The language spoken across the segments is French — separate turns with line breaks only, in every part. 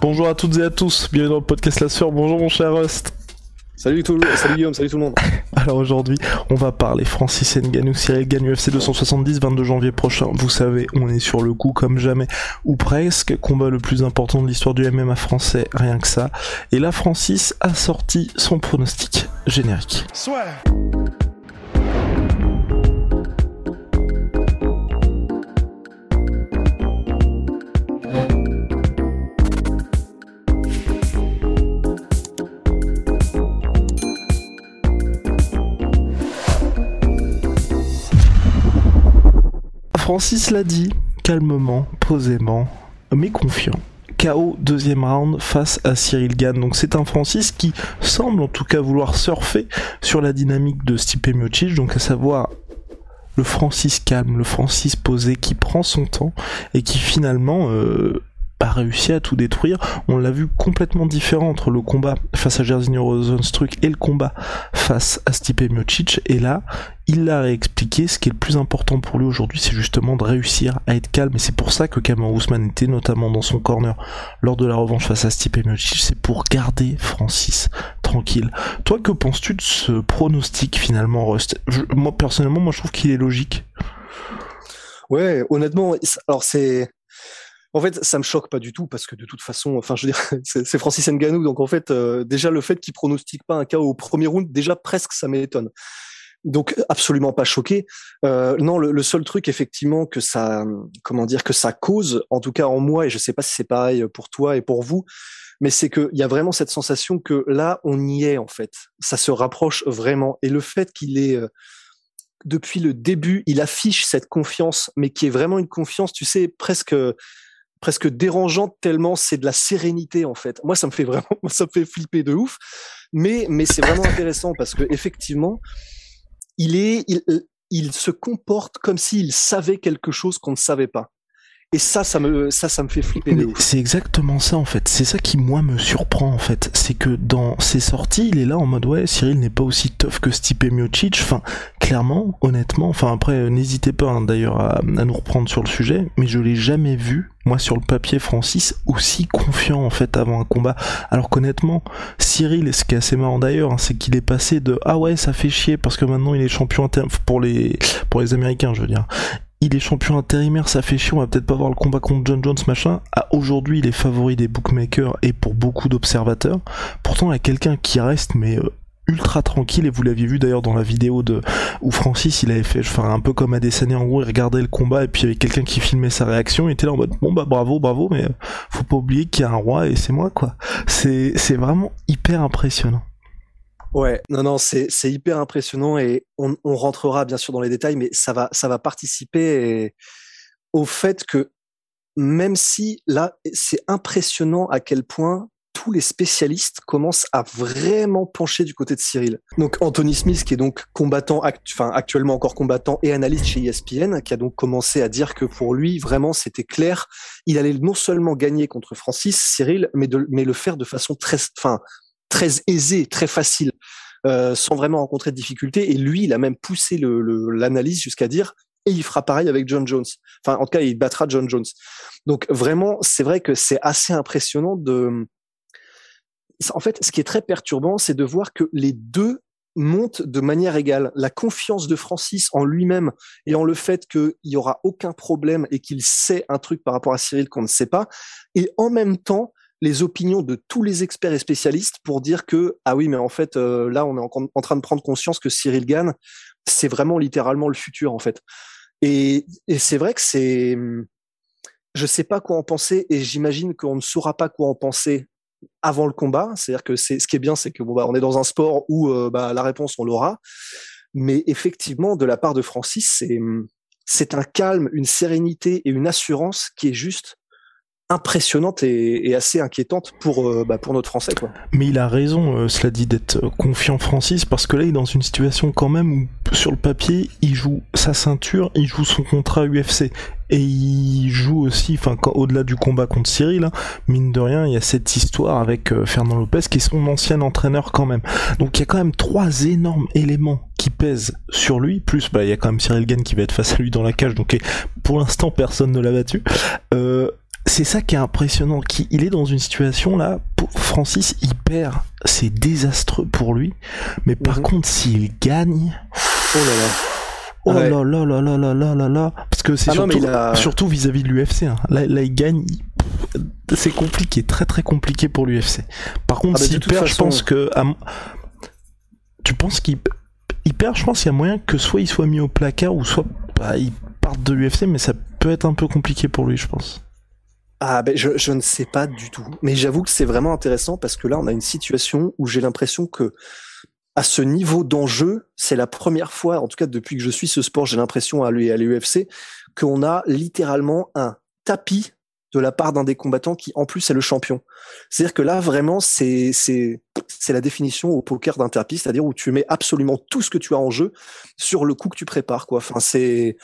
Bonjour à toutes et à tous, bienvenue dans le podcast La Sœur. Bonjour mon cher Rust.
Salut tout le salut Guillaume, salut tout le monde.
Alors aujourd'hui, on va parler Francis Ngannou, Cyril Gagne UFC 270, 22 janvier prochain. Vous savez, on est sur le coup comme jamais, ou presque. Combat le plus important de l'histoire du MMA français, rien que ça. Et là, Francis a sorti son pronostic générique. Francis l'a dit, calmement, posément, mais confiant. KO deuxième round face à Cyril Gann. Donc c'est un Francis qui semble en tout cas vouloir surfer sur la dynamique de Stipe Miocic, donc à savoir le Francis calme, le Francis posé qui prend son temps et qui finalement euh, a réussi à tout détruire. On l'a vu complètement différent entre le combat face à Jairzinho Rozenstruik et le combat face à Stipe Miocic. Et là, il l'a réexpliqué. Ce qui est le plus important pour lui aujourd'hui, c'est justement de réussir à être calme. Et c'est pour ça que Cameron Ousmane était notamment dans son corner lors de la revanche face à Stipe Miocic. C'est pour garder Francis tranquille. Toi, que penses-tu de ce pronostic finalement, Rust? Moi, personnellement, moi, je trouve qu'il est logique.
Ouais, honnêtement, alors c'est. En fait, ça me choque pas du tout parce que de toute façon, enfin, je veux dire, c'est Francis Ngannou, donc en fait, euh, déjà le fait qu'il pronostique pas un KO au premier round, déjà presque ça m'étonne. Donc absolument pas choqué. Euh, non, le, le seul truc effectivement que ça, comment dire, que ça cause, en tout cas en moi, et je sais pas si c'est pareil pour toi et pour vous, mais c'est qu'il y a vraiment cette sensation que là, on y est en fait. Ça se rapproche vraiment. Et le fait qu'il est euh, depuis le début, il affiche cette confiance, mais qui est vraiment une confiance, tu sais, presque presque dérangeante tellement c'est de la sérénité en fait. Moi, ça me fait vraiment, ça me fait flipper de ouf. Mais mais c'est vraiment intéressant parce que effectivement, il est, il, il se comporte comme s'il savait quelque chose qu'on ne savait pas. Et ça, ça me, ça, ça me fait flipper de
Mais
ouf.
c'est exactement ça en fait. C'est ça qui moi me surprend en fait. C'est que dans ses sorties, il est là en mode ouais, Cyril n'est pas aussi tough que Stipe Miocic. Enfin, clairement, honnêtement. Enfin après, n'hésitez pas hein, d'ailleurs à, à nous reprendre sur le sujet. Mais je l'ai jamais vu moi sur le papier Francis aussi confiant en fait avant un combat. Alors qu'honnêtement, Cyril, ce qui est assez marrant d'ailleurs, hein, c'est qu'il est passé de ah ouais ça fait chier parce que maintenant il est champion pour les pour les Américains, je veux dire il est champion intérimaire, ça fait chier, on va peut-être pas voir le combat contre John Jones, machin. À aujourd'hui, il est favori des bookmakers et pour beaucoup d'observateurs. Pourtant, il y a quelqu'un qui reste, mais euh, ultra tranquille, et vous l'aviez vu d'ailleurs dans la vidéo de où Francis, il avait fait, enfin, un peu comme Adesanya, en gros, il regardait le combat, et puis il y avait quelqu'un qui filmait sa réaction, il était là en mode, bon bah bravo, bravo, mais euh, faut pas oublier qu'il y a un roi, et c'est moi, quoi. C'est, c'est vraiment hyper impressionnant.
Ouais, non, non, c'est c'est hyper impressionnant et on, on rentrera bien sûr dans les détails, mais ça va ça va participer au fait que même si là, c'est impressionnant à quel point tous les spécialistes commencent à vraiment pencher du côté de Cyril. Donc Anthony Smith, qui est donc combattant, enfin actuellement encore combattant et analyste chez ESPN, qui a donc commencé à dire que pour lui, vraiment, c'était clair, il allait non seulement gagner contre Francis, Cyril, mais, de, mais le faire de façon très, enfin, très aisée, très facile, euh, sans vraiment rencontrer de difficultés. Et lui, il a même poussé le- le- l'analyse jusqu'à dire et il fera pareil avec John Jones. Enfin, en tout cas, il battra John Jones. Donc vraiment, c'est vrai que c'est assez impressionnant de. En fait, ce qui est très perturbant, c'est de voir que les deux montent de manière égale. La confiance de Francis en lui-même et en le fait qu'il y aura aucun problème et qu'il sait un truc par rapport à Cyril qu'on ne sait pas, et en même temps les opinions de tous les experts et spécialistes pour dire que ah oui mais en fait euh, là on est en, train de prendre conscience que Cyril Gann c'est vraiment littéralement le futur en fait. Et, et c'est vrai que c'est je sais pas quoi en penser et j'imagine qu'on ne saura pas quoi en penser avant le combat. C'est-à-dire que c'est ce qui est bien c'est que bon bah on est dans un sport où euh, bah, la réponse on l'aura. Mais effectivement de la part de Francis c'est c'est un calme une sérénité et une assurance qui est juste impressionnante et, assez inquiétante pour euh, bah, pour notre français quoi.
Mais il a raison, euh, cela dit, d'être euh, confiant Francis parce que là il est dans une situation quand même où sur le papier il joue sa ceinture, il joue son contrat UFC et il joue aussi, enfin au-delà du combat contre Cyril, hein, mine de rien il y a cette histoire avec Fernand Lopez qui est son ancien entraîneur quand même. Donc il y a quand même trois énormes éléments qui pèsent sur lui, plus bah il y a quand même Cyril Gann qui va être face à lui dans la cage, donc pour l'instant personne ne l'a battu. Euh, c'est ça qui est impressionnant. il est dans une situation là, pour Francis, il perd, c'est désastreux pour lui. Mais par mhm. contre, s'il gagne,
oh là là.
Oh là là là là là là là là parce que c'est ah surtout, vis-à-vis de l'UFC. Hein. Là, là, il gagne, c'est compliqué, très très compliqué pour l'UFC. Par contre, ah bah, s'il perd, je pense que tu penses qu'il perd, je pense qu'il y a moyen que soit il soit mis au placard ou soit bah, il parte de l'UFC, mais ça peut être un peu compliqué pour lui, je pense.
Ah ben je, je ne sais pas du tout. Mais j'avoue que c'est vraiment intéressant parce que là on a une situation où j'ai l'impression que à ce niveau d'enjeu, c'est la première fois, en tout cas depuis que je suis ce sport, j'ai l'impression à l'UFC, qu'on a littéralement un tapis de la part d'un des combattants qui en plus est le champion. C'est-à-dire que là vraiment c'est c'est c'est la définition au poker d'un tapis, c'est-à-dire où tu mets absolument tout ce que tu as en jeu sur le coup que tu prépares quoi. Enfin c'est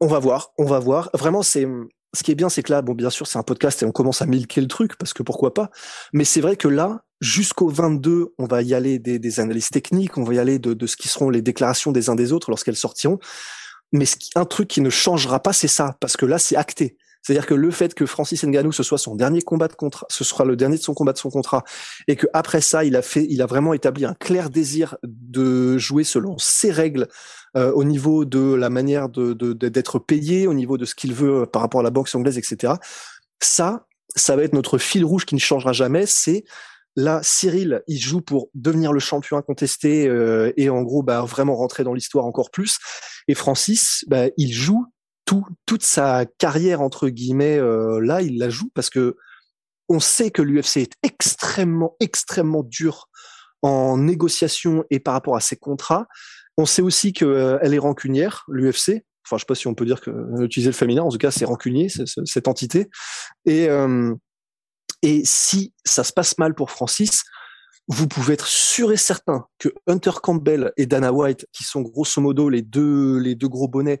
on va voir, on va voir. Vraiment c'est ce qui est bien, c'est que là, bon, bien sûr, c'est un podcast et on commence à milquer le truc parce que pourquoi pas. Mais c'est vrai que là, jusqu'au 22, on va y aller des, des, analyses techniques, on va y aller de, de, ce qui seront les déclarations des uns des autres lorsqu'elles sortiront. Mais ce qui, un truc qui ne changera pas, c'est ça, parce que là, c'est acté. C'est-à-dire que le fait que Francis Ngannou ce soit son dernier combat de contrat, ce sera le dernier de son combat de son contrat, et que après ça, il a fait, il a vraiment établi un clair désir de jouer selon ses règles euh, au niveau de la manière de d'être payé, au niveau de ce qu'il veut euh, par rapport à la boxe anglaise, etc. Ça, ça va être notre fil rouge qui ne changera jamais. C'est là, Cyril, il joue pour devenir le champion incontesté euh, et en gros, bah, vraiment rentrer dans l'histoire encore plus. Et Francis, bah, il joue tout, toute sa carrière entre guillemets euh, là, il la joue parce que on sait que l'UFC est extrêmement, extrêmement dur en négociation et par rapport à ses contrats. On sait aussi qu'elle euh, est rancunière, l'UFC. Enfin, je sais pas si on peut dire que euh, utiliser le féminin. En tout cas, c'est rancunier cette entité. Et et si ça se passe mal pour Francis, vous pouvez être sûr et certain que Hunter Campbell et Dana White, qui sont grosso modo les deux les deux gros bonnets,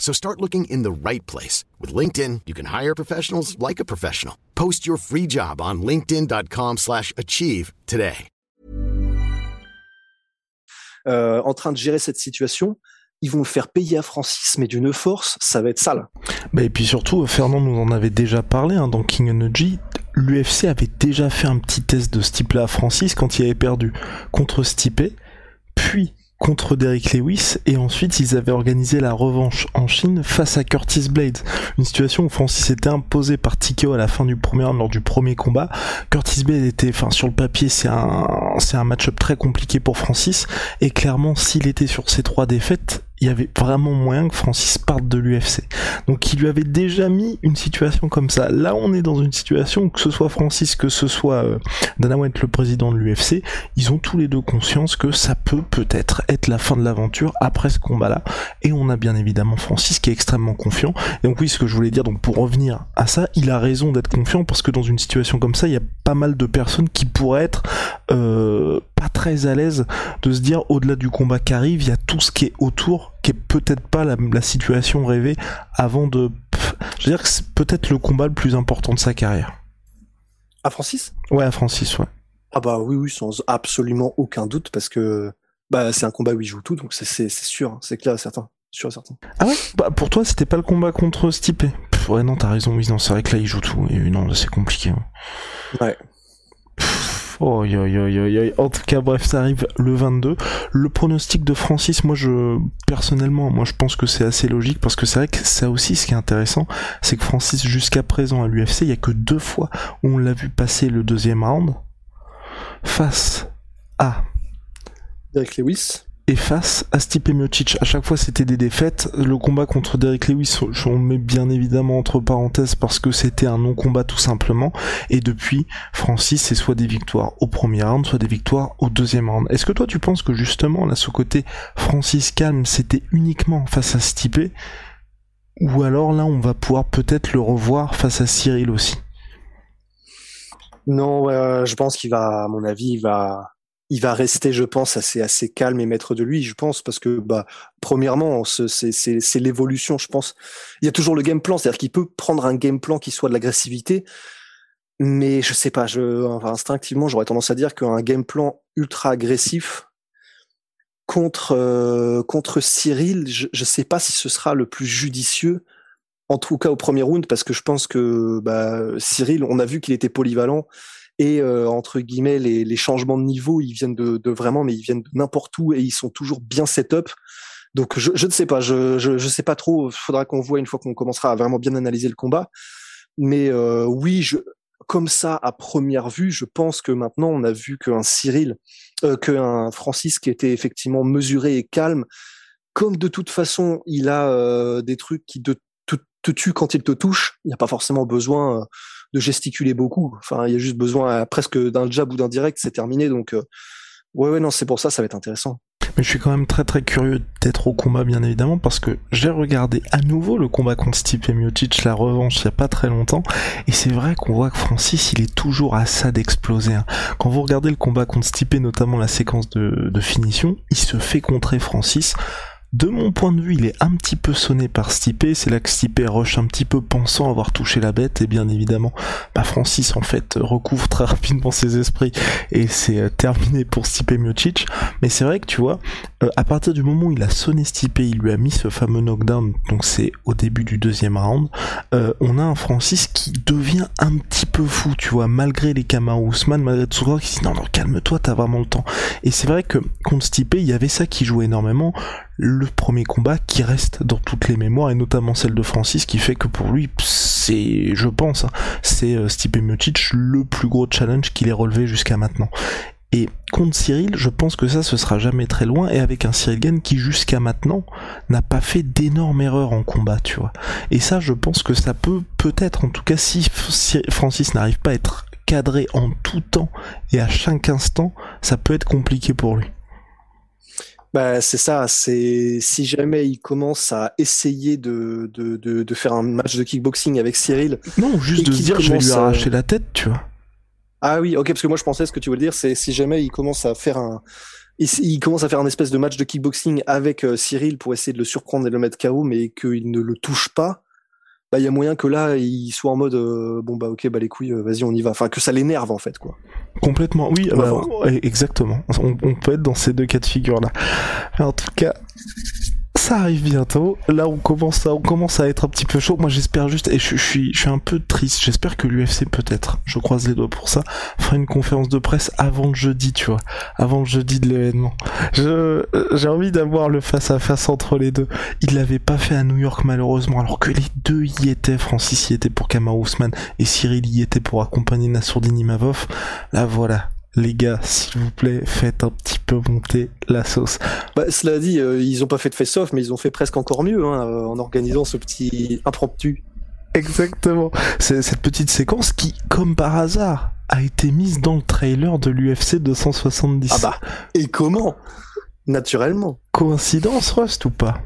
So start looking in the right place. With LinkedIn, you can hire professionals like a professional. Post your free job on linkedin.com slash achieve today.
Euh, en train de gérer cette situation, ils vont le faire payer à Francis, mais d'une force, ça va être sale.
Bah et puis surtout, Fernand nous en avait déjà parlé hein, dans King Energy. L'UFC avait déjà fait un petit test de ce type-là à Francis quand il avait perdu contre Stipe. Puis contre Derrick Lewis et ensuite ils avaient organisé la revanche en Chine face à Curtis Blades. Une situation où Francis était imposé par Tikeo à la fin du premier lors du premier combat. Curtis Blades était, enfin sur le papier c'est un c'est un match-up très compliqué pour Francis et clairement s'il était sur ces trois défaites il y avait vraiment moyen que Francis parte de l'UFC. Donc il lui avait déjà mis une situation comme ça. Là on est dans une situation où que ce soit Francis, que ce soit euh, Dana White, le président de l'UFC, ils ont tous les deux conscience que ça peut peut-être être la fin de l'aventure après ce combat-là. Et on a bien évidemment Francis qui est extrêmement confiant. Et donc oui, ce que je voulais dire, donc pour revenir à ça, il a raison d'être confiant parce que dans une situation comme ça, il y a pas mal de personnes qui pourraient être euh, pas très à l'aise de se dire au-delà du combat qui arrive, il y a tout ce qui est autour, qui est peut-être pas la, situation rêvée avant de. je veux dire que c'est peut-être le combat le plus important de sa carrière.
À Francis?
Ouais, à Francis, ouais.
Ah bah oui, oui, sans absolument aucun doute, parce que bah c'est un combat où il joue tout, donc c'est sûr, c'est clair, certain. Sûr certain.
Ah ouais? Bah, Pour toi, c'était pas le combat contre Stipe? Ouais, non, t'as raison, oui, non, c'est vrai que là, il joue tout, et non, c'est compliqué.
Ouais.
Oh, yo, yo, yo, En tout cas, bref, ça arrive le 22. Le pronostic de Francis, moi, je, personnellement, moi, je pense que c'est assez logique parce que c'est vrai que ça aussi, ce qui est intéressant, c'est que Francis, jusqu'à présent à l'UFC, il y a que deux fois où on l'a vu passer le deuxième round face à
Derek Lewis
et face à Stipe Miocic. À chaque fois, c'était des défaites. Le combat contre Derek Lewis, on met bien évidemment entre parenthèses parce que c'était un non-combat tout simplement. Et depuis, Francis, c'est soit des victoires au premier round, soit des victoires au deuxième round. Est-ce que toi, tu penses que justement, là, ce côté Francis calme, c'était uniquement face à Stipe? Ou alors là, on va pouvoir peut-être le revoir face à Cyril aussi?
Non, je pense qu'il va, à mon avis, il va, il va rester, je pense, assez, assez calme et maître de lui, je pense, parce que, bah, premièrement, c'est l'évolution, je pense. Il y a toujours le game plan, c'est-à-dire qu'il peut prendre un game plan qui soit de l'agressivité, mais je sais pas, je, enfin, instinctivement, j'aurais tendance à dire qu'un game plan ultra agressif contre, euh, contre Cyril, je, je sais pas si ce sera le plus judicieux, en tout cas au premier round, parce que je pense que, bah, Cyril, on a vu qu'il était polyvalent, et euh, entre guillemets les, changements de niveau ils viennent de, vraiment mais ils viennent de n'importe où et ils sont toujours bien set-up donc je, ne sais pas. Je, je, sais pas trop. Faudra qu'on voit une fois qu'on commencera à vraiment bien analyser le combat. Mais euh, oui je comme ça à première vue je pense que maintenant on a vu qu'un Cyril euh, qu'un Francis qui était effectivement mesuré et calme comme de toute façon il a des trucs qui te, te, tuent quand il te touche il n'y a pas forcément besoin de gesticuler beaucoup. Enfin, il y a juste besoin presque d'un jab ou d'un direct, c'est terminé. Donc, euh, ouais, ouais, non, c'est pour ça, ça va être intéressant.
Mais je suis quand même très très curieux d'être au combat bien évidemment parce que j'ai regardé à nouveau le combat contre Stipe Miocic, la revanche il y a pas très longtemps et c'est vrai qu'on voit que Francis il est toujours à ça d'exploser. Hein. Quand vous regardez le combat contre Stipe, notamment la séquence de, de finition, il se fait contrer Francis de mon point de vue, il est un petit peu sonné par Stipe, c'est là que Stipe rush un petit peu pensant avoir touché la bête, et bien évidemment, bah Francis en fait recouvre très rapidement ses esprits, et c'est euh, terminé pour Stipe Miocic, mais c'est vrai que tu vois, euh, à partir du moment où il a sonné Stipe, il lui a mis ce fameux knockdown, donc c'est au début du deuxième round, euh, on a un Francis qui devient un petit peu fou, tu vois, malgré les Kamaru Ousmane, malgré Tsugor qui dit non non calme-toi, t'as vraiment le temps, et c'est vrai que contre Stipe, il y avait ça qui jouait énormément, le premier combat qui reste dans toutes les mémoires et notamment celle de Francis qui fait que pour lui c'est je pense hein, c'est euh, Stipe Miocic le plus gros challenge qu'il ait relevé jusqu'à maintenant et contre Cyril, je pense que ça, ce sera jamais très loin, et avec un Cyril Gann qui jusqu'à maintenant n'a pas fait d'énormes erreurs en combat, tu vois. Et ça, je pense que ça peut, peut-être, en tout cas, si Francis n'arrive pas à être cadré en tout temps et à chaque instant, ça peut être compliqué pour lui.
Bah, c'est ça. C'est si jamais il commence à essayer de, de, de, de, faire un match de kickboxing avec Cyril.
Non, juste de dire je vais lui arracher la tête, tu vois.
Ah oui, ok, parce que moi je pensais ce que tu voulais dire, c'est si jamais il commence à faire un, il, commence à faire un espèce de match de kickboxing avec euh, Cyril pour essayer de le surprendre et de le mettre KO, mais qu'il ne le touche pas bah il y a moyen que là il soit en mode euh, bon bah ok bah les couilles euh, vas-y on y va. Enfin que ça l'énerve en fait quoi.
Complètement oui bah, exactement. On, on, peut être dans ces deux cas de figure là en tout cas ça arrive bientôt. Là, on commence à, on commence à être un petit peu chaud. Moi, j'espère juste, et je, suis, je suis un peu triste. J'espère que l'UFC peut-être, je croise les doigts pour ça, fera une conférence de presse avant le jeudi, tu vois, avant le jeudi de l'événement. Je, j'ai envie d'avoir le face à face entre les deux. Il l'avait pas fait à New York malheureusement, alors que les deux y étaient. Francis y était pour Kamar Ousmane et Cyril y était pour accompagner Nassourdine Imavov. Là, voilà les gars, s'il vous plaît, faites un petit peu monter la sauce.
Bah, cela dit, euh, ils ont pas fait de face-off, mais ils ont fait presque encore mieux hein, euh, en organisant ce petit impromptu.
Exactement. C'est cette petite séquence qui, comme par hasard, a été mise dans le trailer de l'UFC 270.
Ah bah, et comment? Naturellement.
Coïncidence, Rust, ou pas?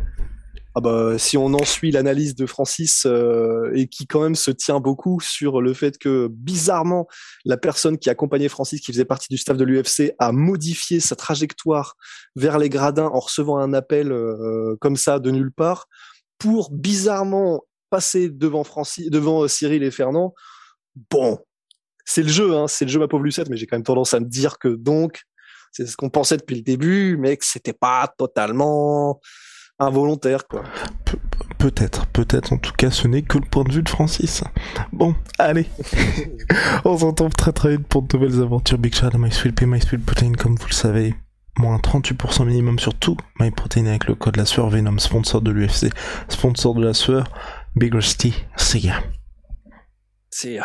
Ah bah, si on en suit l'analyse de Francis euh, et qui quand même se tient beaucoup sur le fait que bizarrement la personne qui accompagnait Francis, qui faisait partie du staff de l'UFC, a modifié sa trajectoire vers les gradins en recevant un appel euh, comme ça de nulle part pour bizarrement passer devant Francis, devant euh, Cyril et Fernand. Bon, c'est le jeu, hein, c'est le jeu ma pauvre Lucette, mais j'ai quand même tendance à me dire que donc c'est ce qu'on pensait depuis le début, mais que c'était pas totalement involontaire, quoi.
peut-être, peut-être. En tout cas, ce n'est que le point de vue de Francis. Bon, allez. On se retrouve très très vite pour de nouvelles aventures. Big shout à MySweet My Sweet Protein, comme vous le savez. Moins 38% minimum sur tout MyProtein avec le code la sueur Venom, sponsor de l'UFC, sponsor de la sueur. Big Rusty, see ya.
See ya.